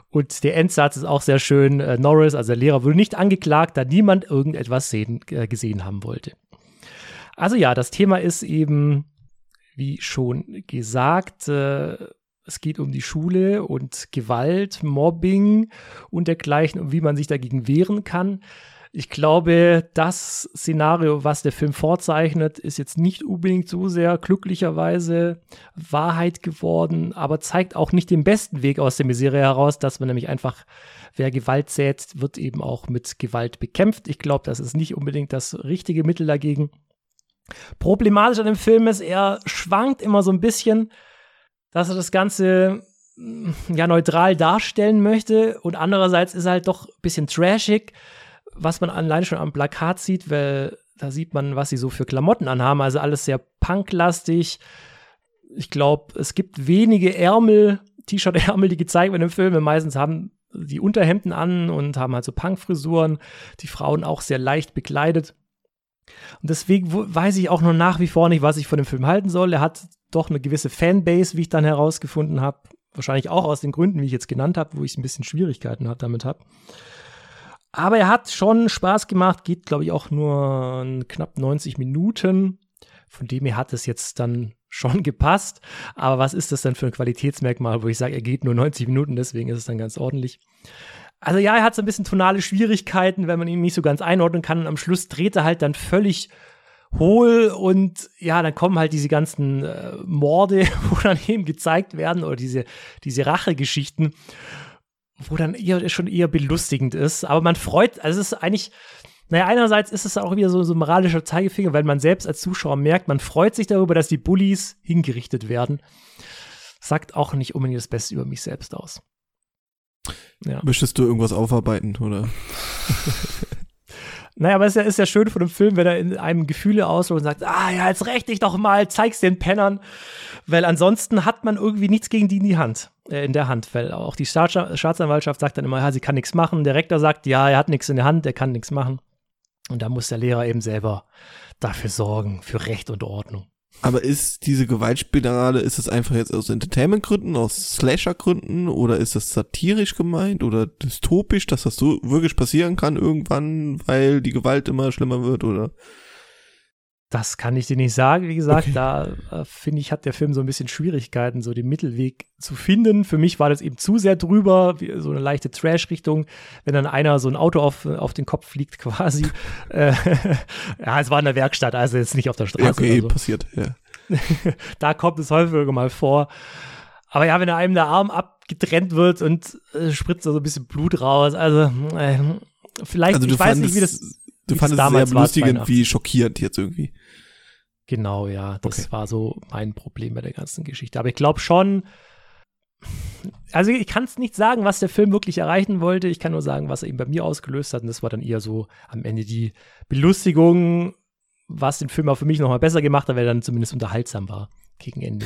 Und der Endsatz ist auch sehr schön. Äh, Norris, also der Lehrer, wurde nicht angeklagt, da niemand irgendetwas sehen, äh, gesehen haben wollte. Also ja, das Thema ist eben, wie schon gesagt, äh, es geht um die Schule und Gewalt, Mobbing und dergleichen und wie man sich dagegen wehren kann. Ich glaube, das Szenario, was der Film vorzeichnet, ist jetzt nicht unbedingt so sehr glücklicherweise Wahrheit geworden, aber zeigt auch nicht den besten Weg aus der Misere heraus, dass man nämlich einfach, wer Gewalt sät, wird eben auch mit Gewalt bekämpft. Ich glaube, das ist nicht unbedingt das richtige Mittel dagegen. Problematisch an dem Film ist, er schwankt immer so ein bisschen, dass er das Ganze ja neutral darstellen möchte und andererseits ist er halt doch ein bisschen trashig was man alleine schon am Plakat sieht, weil da sieht man, was sie so für Klamotten anhaben. Also alles sehr punklastig. Ich glaube, es gibt wenige Ärmel, T-Shirt-Ärmel, die gezeigt werden im Film. Meistens haben die Unterhemden an und haben halt so Punkfrisuren. Die Frauen auch sehr leicht bekleidet. Und deswegen weiß ich auch noch nach wie vor nicht, was ich von dem Film halten soll. Er hat doch eine gewisse Fanbase, wie ich dann herausgefunden habe. Wahrscheinlich auch aus den Gründen, wie ich jetzt genannt habe, wo ich ein bisschen Schwierigkeiten damit habe. Aber er hat schon Spaß gemacht, geht, glaube ich, auch nur knapp 90 Minuten. Von dem her hat es jetzt dann schon gepasst. Aber was ist das denn für ein Qualitätsmerkmal, wo ich sage, er geht nur 90 Minuten, deswegen ist es dann ganz ordentlich. Also ja, er hat so ein bisschen tonale Schwierigkeiten, wenn man ihn nicht so ganz einordnen kann. Und am Schluss dreht er halt dann völlig hohl und ja, dann kommen halt diese ganzen äh, Morde, wo dann eben gezeigt werden oder diese, diese Rachegeschichten, wo dann eher schon eher belustigend ist. Aber man freut, also es ist eigentlich, naja, einerseits ist es auch wieder so, so ein moralischer Zeigefinger, weil man selbst als Zuschauer merkt, man freut sich darüber, dass die Bullies hingerichtet werden. Sagt auch nicht unbedingt das Beste über mich selbst aus. Ja. Möchtest du irgendwas aufarbeiten, oder? Naja, aber es ist ja, ist ja schön von dem Film, wenn er in einem Gefühle ausdrückt und sagt, ah ja, jetzt rächt dich doch mal, zeig's den Pennern. Weil ansonsten hat man irgendwie nichts gegen die in die Hand, äh, in der Hand. Weil auch die Staatsanwaltschaft sagt dann immer, ja, sie kann nichts machen. Der Rektor sagt, ja, er hat nichts in der Hand, er kann nichts machen. Und da muss der Lehrer eben selber dafür sorgen, für Recht und Ordnung. Aber ist diese Gewaltspirale, ist es einfach jetzt aus Entertainment-Gründen, aus Slasher-Gründen oder ist das satirisch gemeint oder dystopisch, dass das so wirklich passieren kann irgendwann, weil die Gewalt immer schlimmer wird oder? Das kann ich dir nicht sagen. Wie gesagt, okay. da äh, finde ich, hat der Film so ein bisschen Schwierigkeiten, so den Mittelweg zu finden. Für mich war das eben zu sehr drüber, wie, so eine leichte Trash-Richtung, wenn dann einer so ein Auto auf, auf den Kopf fliegt quasi. äh, ja, es war in der Werkstatt, also jetzt nicht auf der Straße. Ja, okay, so. passiert, ja. da kommt es häufiger mal vor. Aber ja, wenn einem der Arm abgetrennt wird und äh, spritzt da so ein bisschen Blut raus, also äh, vielleicht, also ich weiß nicht, wie das Du fandest es sehr belustigend wie schockierend jetzt irgendwie. Genau, ja. Das okay. war so mein Problem bei der ganzen Geschichte. Aber ich glaube schon, also ich kann es nicht sagen, was der Film wirklich erreichen wollte. Ich kann nur sagen, was er eben bei mir ausgelöst hat. Und das war dann eher so am Ende die Belustigung, was den Film auch für mich nochmal besser gemacht hat, weil er dann zumindest unterhaltsam war gegen Ende.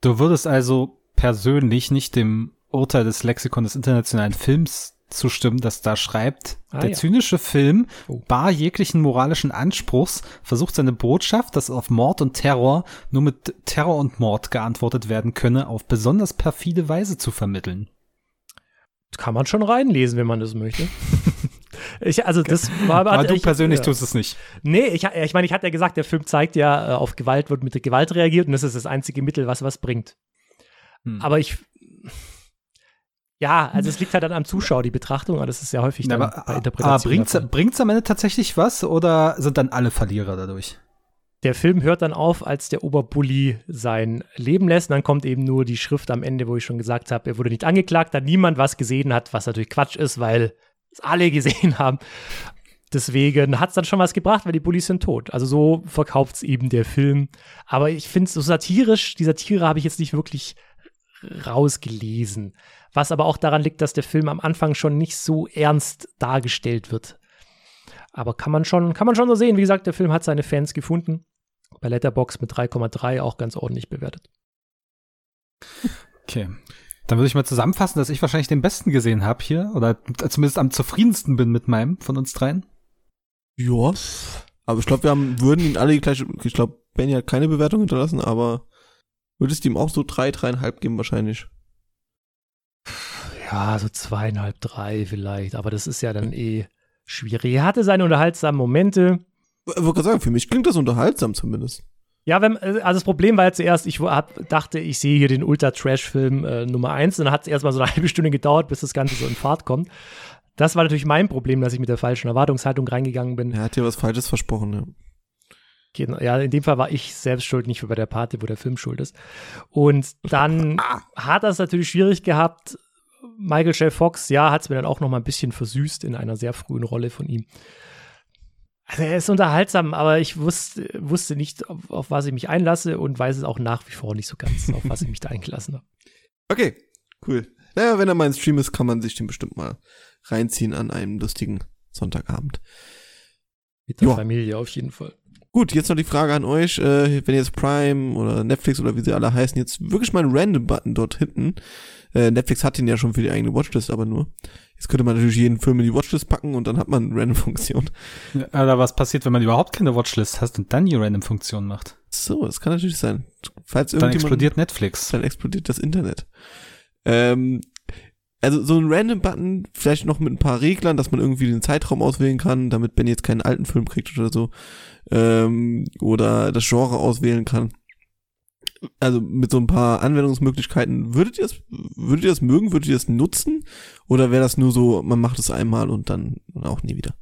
Du würdest also persönlich nicht dem Urteil des Lexikon des internationalen Films zustimmen, dass da schreibt, ah, der ja. zynische Film, oh. bar jeglichen moralischen Anspruchs, versucht seine Botschaft, dass auf Mord und Terror nur mit Terror und Mord geantwortet werden könne, auf besonders perfide Weise zu vermitteln. Kann man schon reinlesen, wenn man das möchte. Ich, also das war aber du ich, persönlich ja. tust es nicht. Nee, ich, ich meine, ich hatte ja gesagt, der Film zeigt ja, äh, auf Gewalt wird mit der Gewalt reagiert und das ist das einzige Mittel, was was bringt. Hm. Aber ich ja, also es liegt halt dann am Zuschauer, die Betrachtung, aber das ist ja häufig dann aber, bei Interpretation. Aber bringt es am Ende tatsächlich was oder sind dann alle Verlierer dadurch? Der Film hört dann auf, als der Oberbully sein Leben lässt. Und dann kommt eben nur die Schrift am Ende, wo ich schon gesagt habe, er wurde nicht angeklagt, da niemand was gesehen hat, was natürlich Quatsch ist, weil es alle gesehen haben. Deswegen hat es dann schon was gebracht, weil die Bullies sind tot. Also so verkauft es eben der Film. Aber ich finde es so satirisch, die Satire habe ich jetzt nicht wirklich rausgelesen. Was aber auch daran liegt, dass der Film am Anfang schon nicht so ernst dargestellt wird. Aber kann man schon, kann man schon so sehen. Wie gesagt, der Film hat seine Fans gefunden. Bei Letterbox mit 3,3 auch ganz ordentlich bewertet. Okay. Dann würde ich mal zusammenfassen, dass ich wahrscheinlich den besten gesehen habe hier. Oder zumindest am zufriedensten bin mit meinem von uns dreien. Ja. Aber ich glaube, wir haben, würden ihn alle gleich, ich glaube, Benny hat keine Bewertung hinterlassen, aber würdest du ihm auch so drei, dreieinhalb geben wahrscheinlich. Ja, so zweieinhalb, drei vielleicht. Aber das ist ja dann eh schwierig. Er hatte seine unterhaltsamen Momente. Ich wollte gerade sagen, für mich klingt das unterhaltsam zumindest. Ja, wenn, also das Problem war ja zuerst, ich hab, dachte, ich sehe hier den Ultra-Trash-Film äh, Nummer eins und dann hat es erstmal so eine halbe Stunde gedauert, bis das Ganze so in Fahrt kommt. Das war natürlich mein Problem, dass ich mit der falschen Erwartungshaltung reingegangen bin. Er hat dir was Falsches versprochen, ja. Genau, ja, in dem Fall war ich selbst schuld, nicht bei der Party, wo der Film schuld ist. Und dann hat er es natürlich schwierig gehabt, Michael J. Fox, ja, hat es mir dann auch noch mal ein bisschen versüßt in einer sehr frühen Rolle von ihm. Also er ist unterhaltsam, aber ich wusste, wusste nicht, auf, auf, was ich mich einlasse und weiß es auch nach wie vor nicht so ganz, auf was ich mich da eingelassen habe. Okay, cool. Naja, wenn er mal ein Stream ist, kann man sich den bestimmt mal reinziehen an einem lustigen Sonntagabend. Mit der Joa. Familie auf jeden Fall. Gut, jetzt noch die Frage an euch, äh, wenn jetzt Prime oder Netflix oder wie sie alle heißen, jetzt wirklich mal einen Random-Button dort hinten. Äh, Netflix hat den ja schon für die eigene Watchlist, aber nur. Jetzt könnte man natürlich jeden Film in die Watchlist packen und dann hat man eine Random-Funktion. Oder was passiert, wenn man überhaupt keine Watchlist hat und dann die Random-Funktion macht? So, das kann natürlich sein. Falls dann explodiert Netflix. Dann explodiert das Internet. Ähm, also so ein Random-Button, vielleicht noch mit ein paar Reglern, dass man irgendwie den Zeitraum auswählen kann, damit Ben jetzt keinen alten Film kriegt oder so. Ähm, oder das Genre auswählen kann. Also mit so ein paar Anwendungsmöglichkeiten, würdet ihr das, würdet ihr das mögen, würdet ihr das nutzen? Oder wäre das nur so, man macht es einmal und dann auch nie wieder?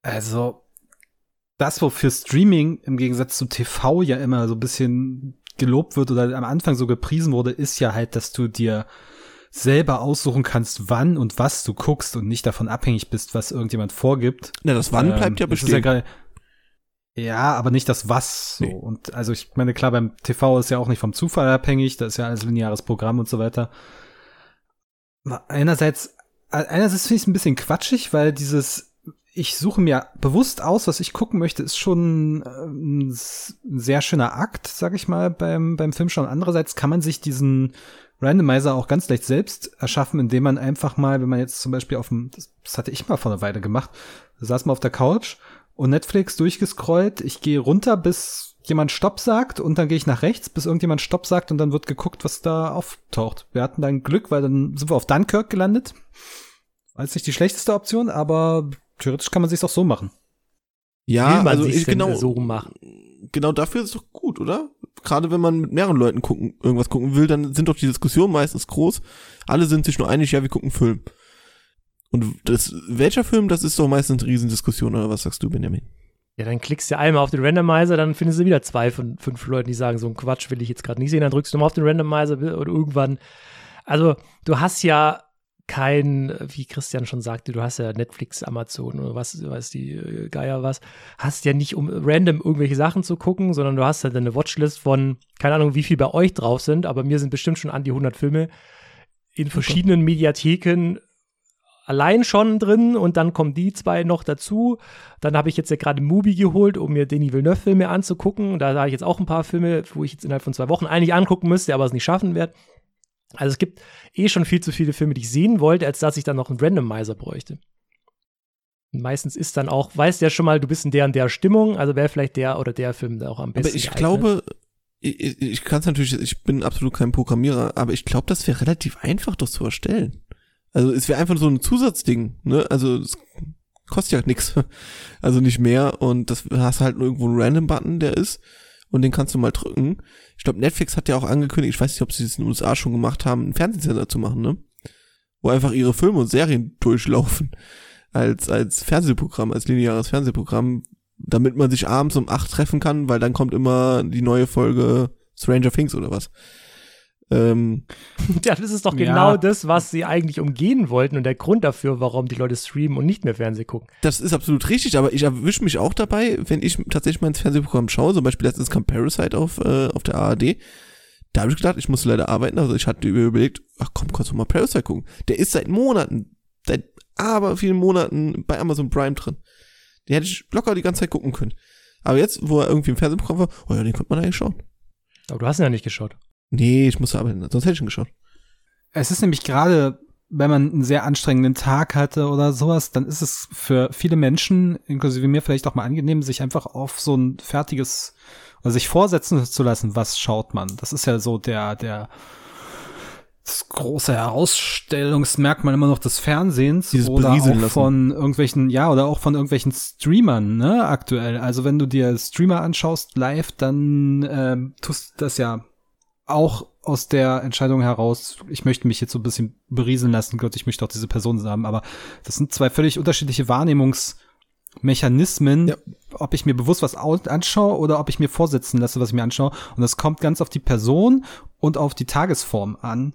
Also, das, wofür Streaming im Gegensatz zu TV ja immer so ein bisschen gelobt wird oder am Anfang so gepriesen wurde, ist ja halt, dass du dir selber aussuchen kannst, wann und was du guckst und nicht davon abhängig bist, was irgendjemand vorgibt. Na, das Wann bleibt ja bestehen. Ja, ja, aber nicht das Was. So. Nee. Und also ich meine, klar, beim TV ist ja auch nicht vom Zufall abhängig, das ist ja alles lineares Programm und so weiter. Einerseits, äh, einerseits finde ich es ein bisschen quatschig, weil dieses, ich suche mir bewusst aus, was ich gucken möchte, ist schon äh, ein sehr schöner Akt, sag ich mal, beim, beim Filmschauen. Andererseits kann man sich diesen Randomizer auch ganz leicht selbst erschaffen, indem man einfach mal, wenn man jetzt zum Beispiel auf dem, das, das hatte ich mal vor einer Weile gemacht, da saß man auf der Couch und Netflix durchgescrollt, ich gehe runter, bis jemand Stopp sagt und dann gehe ich nach rechts, bis irgendjemand Stopp sagt und dann wird geguckt, was da auftaucht. Wir hatten dann Glück, weil dann sind wir auf Dunkirk gelandet. Jetzt nicht die schlechteste Option, aber theoretisch kann man sich's auch so machen. Ja, Will man also ich genau so machen? Genau dafür ist es doch gut, oder? Gerade wenn man mit mehreren Leuten gucken, irgendwas gucken will, dann sind doch die Diskussionen meistens groß. Alle sind sich nur einig, ja, wir gucken Film. Und das, welcher Film, das ist doch meistens eine Riesendiskussion, oder was sagst du, Benjamin? Ja, dann klickst du einmal auf den Randomizer, dann findest du wieder zwei von fünf Leuten, die sagen, so ein Quatsch will ich jetzt gerade nicht sehen. Dann drückst du nochmal auf den Randomizer und irgendwann. Also, du hast ja kein, wie Christian schon sagte, du hast ja Netflix, Amazon oder was, weiß die äh, Geier was, hast ja nicht, um random irgendwelche Sachen zu gucken, sondern du hast halt eine Watchlist von, keine Ahnung, wie viel bei euch drauf sind, aber mir sind bestimmt schon an die 100 Filme in verschiedenen Mediatheken allein schon drin und dann kommen die zwei noch dazu. Dann habe ich jetzt ja gerade Mubi geholt, um mir Denis Villeneuve-Filme anzugucken. Da habe ich jetzt auch ein paar Filme, wo ich jetzt innerhalb von zwei Wochen eigentlich angucken müsste, aber es nicht schaffen werde. Also es gibt eh schon viel zu viele Filme, die ich sehen wollte, als dass ich dann noch einen Randomizer bräuchte. Und meistens ist dann auch, weißt ja schon mal, du bist in der und der Stimmung, also wäre vielleicht der oder der Film da auch am besten. Aber ich geeignet. glaube, ich, ich- kann es natürlich, ich bin absolut kein Programmierer, aber ich glaube, das wäre relativ einfach, das zu erstellen. Also es wäre einfach so ein Zusatzding, ne? Also es kostet ja nichts. Also nicht mehr. Und das hast halt irgendwo einen Random-Button, der ist. Und den kannst du mal drücken. Ich glaube, Netflix hat ja auch angekündigt, ich weiß nicht, ob sie das in den USA schon gemacht haben, einen Fernsehsender zu machen, ne? Wo einfach ihre Filme und Serien durchlaufen. Als, als Fernsehprogramm, als lineares Fernsehprogramm, damit man sich abends um acht treffen kann, weil dann kommt immer die neue Folge Stranger Things oder was. Ähm, Ja, das ist doch Ja. genau das, was sie eigentlich umgehen wollten und der Grund dafür, warum die Leute streamen und nicht mehr Fernsehen gucken. das ist absolut richtig, aber ich erwische mich auch dabei, wenn ich tatsächlich mal ins Fernsehprogramm schaue, zum Beispiel letztens kam Parasite auf, äh, auf der ARD, da habe ich gedacht, ich muss leider arbeiten, also ich hatte überlegt, ach komm, kannst du mal Parasite gucken. Der ist seit Monaten, seit aber vielen Monaten bei Amazon Prime drin. Den hätte ich locker die ganze Zeit gucken können. Aber jetzt, wo er irgendwie im Fernsehprogramm war, oh ja, den konnte man eigentlich schauen. Aber du hast ihn ja nicht geschaut. Nee, ich musste arbeiten, sonst hätte ich ihn geschaut. Es ist nämlich gerade, wenn man einen sehr anstrengenden Tag hatte oder sowas, dann ist es für viele Menschen, inklusive mir vielleicht auch mal angenehm, sich einfach auf so ein fertiges oder sich vorsetzen zu lassen, was schaut man. Das ist ja so der, der das große Herausstellungsmerkmal immer noch des Fernsehens Dieses oder auch lassen. von irgendwelchen, ja, oder auch von irgendwelchen Streamern, ne, aktuell. Also wenn du dir Streamer anschaust live, dann ähm, tust du das ja auch aus der Entscheidung heraus, ich möchte mich jetzt so ein bisschen berieseln lassen, Gott, ich möchte auch diese Person haben, aber das sind zwei völlig unterschiedliche Wahrnehmungsmechanismen, Ja. ob ich mir bewusst was au- anschaue oder ob ich mir vorsitzen lasse, was ich mir anschaue. Und das kommt ganz auf die Person und auf die Tagesform an.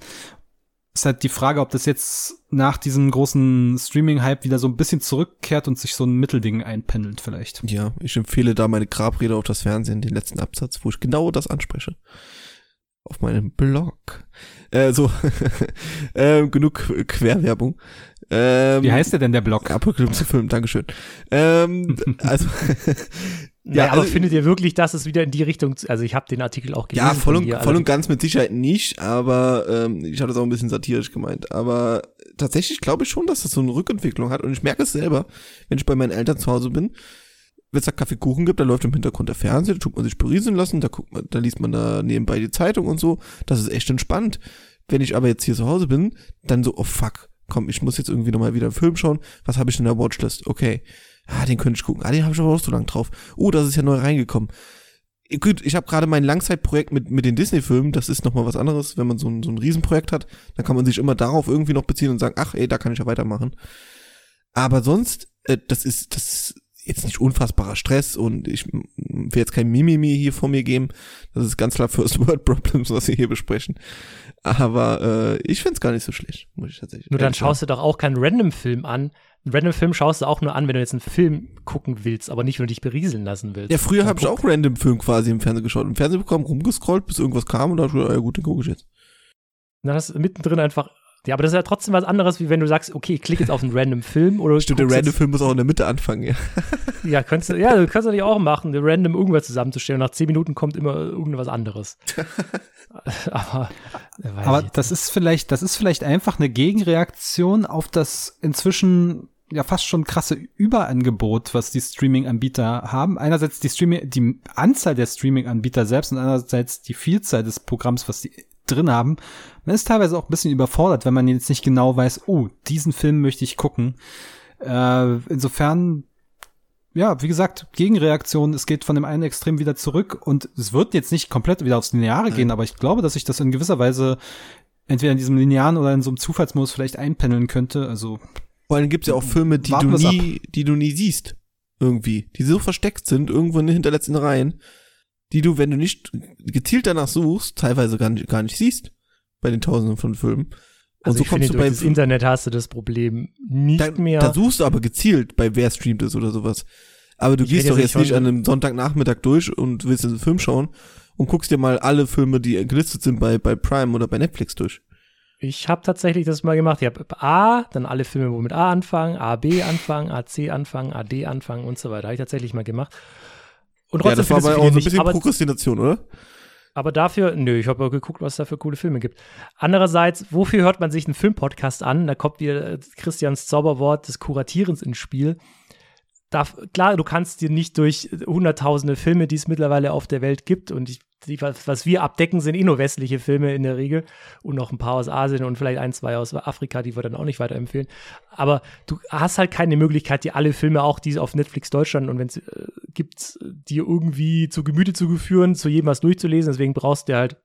Ist halt die Frage, ob das jetzt nach diesem großen Streaming-Hype wieder so ein bisschen zurückkehrt und sich so ein Mittelding einpendelt vielleicht. Ja, ich empfehle da meine Grabrede auf das Fernsehen, den letzten Absatz, wo ich genau das anspreche. Auf meinem Blog. Äh, so, ähm, genug Querwerbung. Ähm, Wie heißt der denn, der Blog? Apokalypse-Film, Dankeschön. Ähm, also, Ja, Ja, aber also- findet ihr wirklich, dass es wieder in die Richtung, also ich habe den Artikel auch gelesen. ja, voll und, voll und also- ganz mit Sicherheit nicht, aber ähm, ich hatte es auch ein bisschen satirisch gemeint. Aber tatsächlich glaube ich schon, dass das so eine Rückentwicklung hat und ich merke es selber, wenn ich bei meinen Eltern zu Hause bin, wenn es da Kaffeekuchen gibt, da läuft im Hintergrund der Fernseher, da tut man sich berieseln lassen, da guckt man, da liest man da nebenbei die Zeitung und so. Das ist echt entspannt. Wenn ich aber jetzt hier zu Hause bin, dann so, oh fuck, komm, ich muss jetzt irgendwie nochmal wieder einen Film schauen. Was habe ich in der Watchlist? Okay. Ah, den könnte ich gucken. Ah, den habe ich aber auch so lang drauf. Oh, das ist ja neu reingekommen. Gut, ich habe gerade mein Langzeitprojekt mit, mit den Disney-Filmen, das ist nochmal was anderes, wenn man so ein, so ein Riesenprojekt hat, dann kann man sich immer darauf irgendwie noch beziehen und sagen, ach ey, da kann ich ja weitermachen. Aber sonst, äh, das ist, das ist jetzt nicht unfassbarer Stress und ich will jetzt kein Mimimi hier vor mir geben. Das ist ganz klar First World Problems, was wir hier besprechen. Aber äh, ich find's gar nicht so schlecht, muss ich tatsächlich. Nur dann schaust du doch auch keinen Random-Film an. Einen Random-Film schaust du auch nur an, wenn du jetzt einen Film gucken willst, aber nicht, wenn du dich berieseln lassen willst. Ja, früher Dann habe ich auch random Film quasi im Fernsehen geschaut. Im Fernsehen bekommen, rumgescrollt, bis irgendwas kam und da hab ich ja gut, den gucke ich jetzt. Dann hast du mittendrin einfach. Ja, aber das ist ja trotzdem was anderes, wie wenn du sagst, okay, ich klicke jetzt auf einen random Film oder Stimmt, der random Film muss auch in der Mitte anfangen, ja. Ja, könntest du, ja, du kannst natürlich auch machen, random irgendwas zusammenzustellen. Und nach zehn Minuten kommt immer irgendwas anderes. aber, äh, weiß Aber das ist vielleicht, das ist vielleicht einfach eine Gegenreaktion auf das inzwischen ja fast schon krasse Überangebot, was die Streaming-Anbieter haben. Einerseits die Streaming, die Anzahl der Streaming-Anbieter selbst und andererseits die Vielzahl des Programms, was die drin haben. Man ist teilweise auch ein bisschen überfordert, wenn man jetzt nicht genau weiß, oh, diesen Film möchte ich gucken. Äh, insofern ja, wie gesagt, Gegenreaktion, es geht von dem einen Extrem wieder zurück und es wird jetzt nicht komplett wieder aufs Lineare gehen, aber ich glaube, dass sich das in gewisser Weise entweder in diesem Linearen oder in so einem Zufallsmodus vielleicht einpendeln könnte. Also Vor allem gibt's ja auch Filme, die du nie, die du nie siehst. Irgendwie. Die so versteckt sind, irgendwo in den hinterletzten Reihen, die du, wenn du nicht gezielt danach suchst, teilweise gar nicht, gar nicht siehst. Bei den tausenden von Filmen. Und Also so ich finde, kommst du durch bei das Internet hast du das Problem nicht da, mehr. da suchst du aber gezielt, bei wer streamt es oder sowas. Aber du Ich gehst doch jetzt jetzt nicht an einem Sonntagnachmittag durch und willst einen Film schauen und guckst dir mal alle Filme, die gelistet sind bei, bei Prime oder bei Netflix durch. Ich habe tatsächlich das mal gemacht. Ich habe A, dann alle Filme, wo mit A anfangen, A, B anfangen, A, C anfangen, A, D anfangen und so weiter. Habe ich tatsächlich mal gemacht. Und Ja, das war aber auch so ein bisschen Prokrastination, oder? aber dafür, nö, ich habe geguckt, was es da für coole Filme gibt. Andererseits, wofür hört man sich einen Filmpodcast an? Da kommt wieder äh, Christians Zauberwort des Kuratierens ins Spiel. Darf, klar, du kannst dir nicht durch hunderttausende Filme, die es mittlerweile auf der Welt gibt, und ich, die, was wir abdecken, sind eh nur westliche Filme in der Regel und noch ein paar aus Asien und vielleicht ein, zwei aus Afrika, die wir dann auch nicht weiterempfehlen. Aber du hast halt keine Möglichkeit, dir alle Filme, auch die auf Netflix Deutschland und wenn es äh, gibt, dir irgendwie zu Gemüte zu führen, zu jedem was durchzulesen. Deswegen brauchst du halt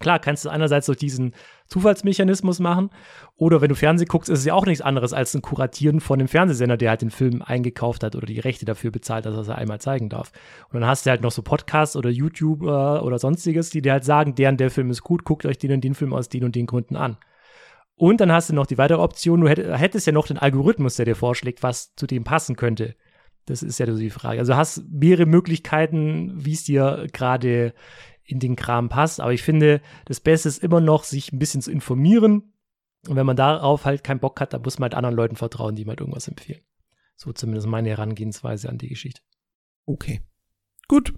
Klar, kannst du einerseits durch diesen Zufallsmechanismus machen oder wenn du Fernsehen guckst, ist es ja auch nichts anderes als ein Kuratieren von dem Fernsehsender, der halt den Film eingekauft hat oder die Rechte dafür bezahlt, dass er einmal zeigen darf. Und dann hast du halt noch so Podcasts oder YouTuber oder sonstiges, die dir halt sagen, der und der Film ist gut, guckt euch den und den Film aus den und den Gründen an. Und dann hast du noch die weitere Option, du hätt- hättest ja noch den Algorithmus, der dir vorschlägt, was zu dem passen könnte. Das ist ja so die Frage. Also hast mehrere Möglichkeiten, wie es dir gerade in den Kram passt. Aber ich finde, das Beste ist immer noch, sich ein bisschen zu informieren. Und wenn man darauf halt keinen Bock hat, dann muss man halt anderen Leuten vertrauen, die ihm halt irgendwas empfehlen. So zumindest meine Herangehensweise an die Geschichte. Okay. Gut.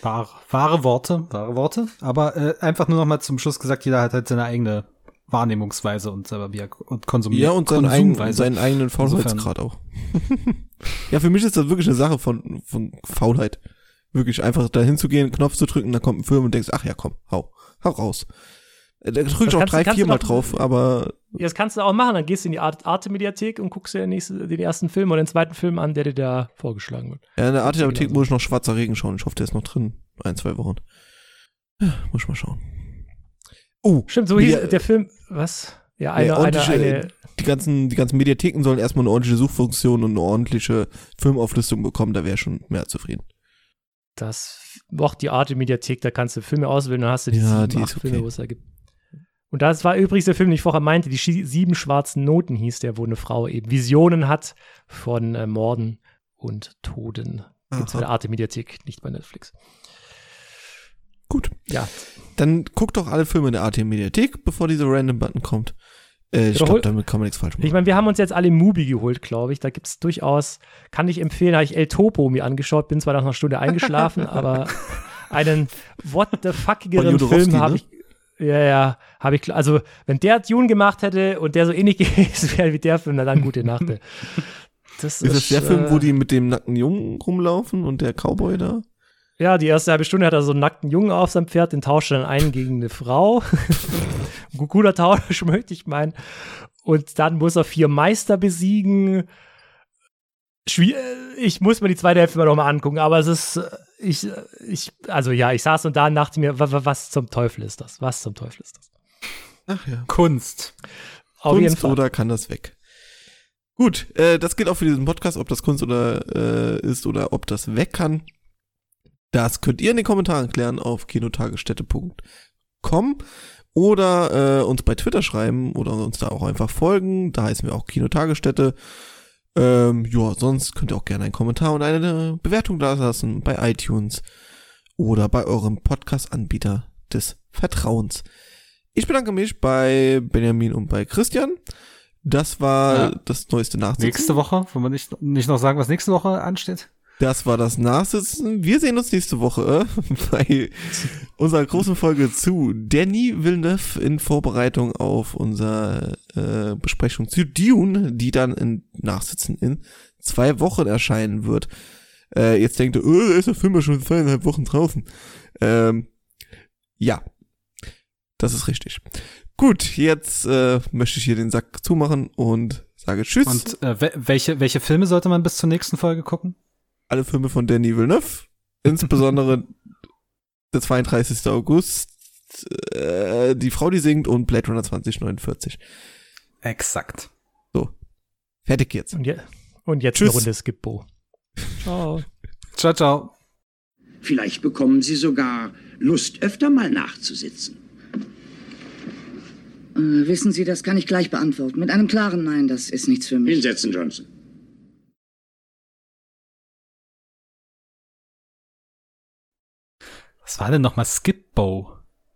wahre, wahre Worte, wahre Worte. Aber äh, einfach nur noch mal zum Schluss gesagt, jeder hat halt seine eigene Wahrnehmungsweise und selber wie er und konsumiert. Ja, und seinen, eigenen, seinen eigenen Faulheitsgrad auch. ja, für mich ist das wirklich eine Sache von, von Faulheit. Wirklich einfach dahin zu gehen, Knopf zu drücken, dann kommt ein Film und denkst, ach ja, komm, hau, hau raus. Äh, Da drücke ich auch drei, viermal drauf, aber Ja, das kannst du auch machen. Dann gehst du in die Art- Arte-Mediathek und guckst dir den, nächsten, den ersten Film oder den zweiten Film an, der dir da vorgeschlagen wird. ja, in der genauso. muss ich noch Schwarzer Regen schauen. Ich hoffe, der ist noch drin. Ein, zwei Wochen. Ja, muss ich mal schauen. Oh, Stimmt, so Media- hieß der Film, was? Ja, eine, eine, ordentliche- eine, die ganzen, die ganzen Mediatheken sollen erstmal eine ordentliche Suchfunktion und eine ordentliche Filmauflistung bekommen, da wäre ich schon mehr zufrieden. Das, auch die Arte-Mediathek, da kannst du Filme auswählen, dann hast du die Ja, sieben, die acht ist Filme, okay. wo es da gibt. Und das war übrigens der Film, den ich vorher meinte, die sieben schwarzen Noten hieß der, wo eine Frau eben Visionen hat von äh, Morden und Toden. Gibt's Aha. bei der Arte-Mediathek, nicht bei Netflix. Gut. Ja, Dann guck doch alle Filme in der AT-Mediathek, bevor dieser Random-Button kommt. Äh, ich glaube, damit kann man nichts falsch machen. Ich meine, wir haben uns jetzt alle Mubi geholt, glaube ich. Da gibt es durchaus, kann ich empfehlen, habe ich El Topo mir angeschaut, bin zwar nach einer Stunde eingeschlafen, aber einen what the fuckigeren Film habe ne? ich. Ja, ja, habe ich. Also, wenn der Dune gemacht hätte und der so ähnlich gewesen wäre wie der Film, na dann gute Nacht. Das ist das der äh, Film, wo die mit dem nackten Jungen rumlaufen und der Cowboy da? Ja, die erste halbe Stunde hat er so einen nackten Jungen auf seinem Pferd, den tauscht er dann ein gegen eine Frau. Guter Tausch, möchte ich meinen. Und dann muss er vier Meister besiegen. Schwier ich muss mir die zweite Hälfte mal nochmal angucken, aber es ist, äh, ich, äh, ich, also ja, ich saß und da und dachte mir, wa- wa- was zum Teufel ist das? Was zum Teufel ist das? Ach ja. Kunst. Auf jeden Kunst Fall. oder kann das weg? Gut, äh, das gilt auch für diesen Podcast, ob das Kunst oder äh, ist oder ob das weg kann. Das könnt ihr in den Kommentaren klären auf kinotagesstätte.com oder äh, uns bei Twitter schreiben oder uns da auch einfach folgen. Da heißen wir auch Kinotagesstätte. Ähm, ja, sonst könnt ihr auch gerne einen Kommentar und eine Bewertung da lassen bei iTunes oder bei eurem Podcast-Anbieter des Vertrauens. Ich bedanke mich bei Benjamin und bei Christian. Das war Ja. das neueste Nachsitzen. Nächste Woche, wollen wir nicht, nicht noch sagen, was nächste Woche ansteht? Das war das Nachsitzen. Wir sehen uns nächste Woche äh, bei unserer großen Folge zu Danny Villeneuve in Vorbereitung auf unsere äh, Besprechung zu Dune, die dann in Nachsitzen in zwei Wochen erscheinen wird. Äh, jetzt denkt ihr, oh, ist der Film ja schon zweieinhalb Wochen draußen. Ähm, ja, das ist richtig. Gut, jetzt äh, möchte ich hier den Sack zumachen und sage Tschüss. Und äh, we welche, welche Filme sollte man bis zur nächsten Folge gucken? Alle Filme von Danny Villeneuve, insbesondere der 32. August, äh, die Frau, die singt und Blade Runner 2049. Exakt. Fertig jetzt. Und, je und jetzt Tschüss. eine Runde Skippo. Ciao. Ciao, ciao. Vielleicht bekommen Sie sogar Lust, öfter mal nachzusitzen. Äh, wissen Sie, das kann ich gleich beantworten. Mit einem klaren Nein, das ist nichts für mich. Hinsetzen, Johnson. Was war denn nochmal Skipbo?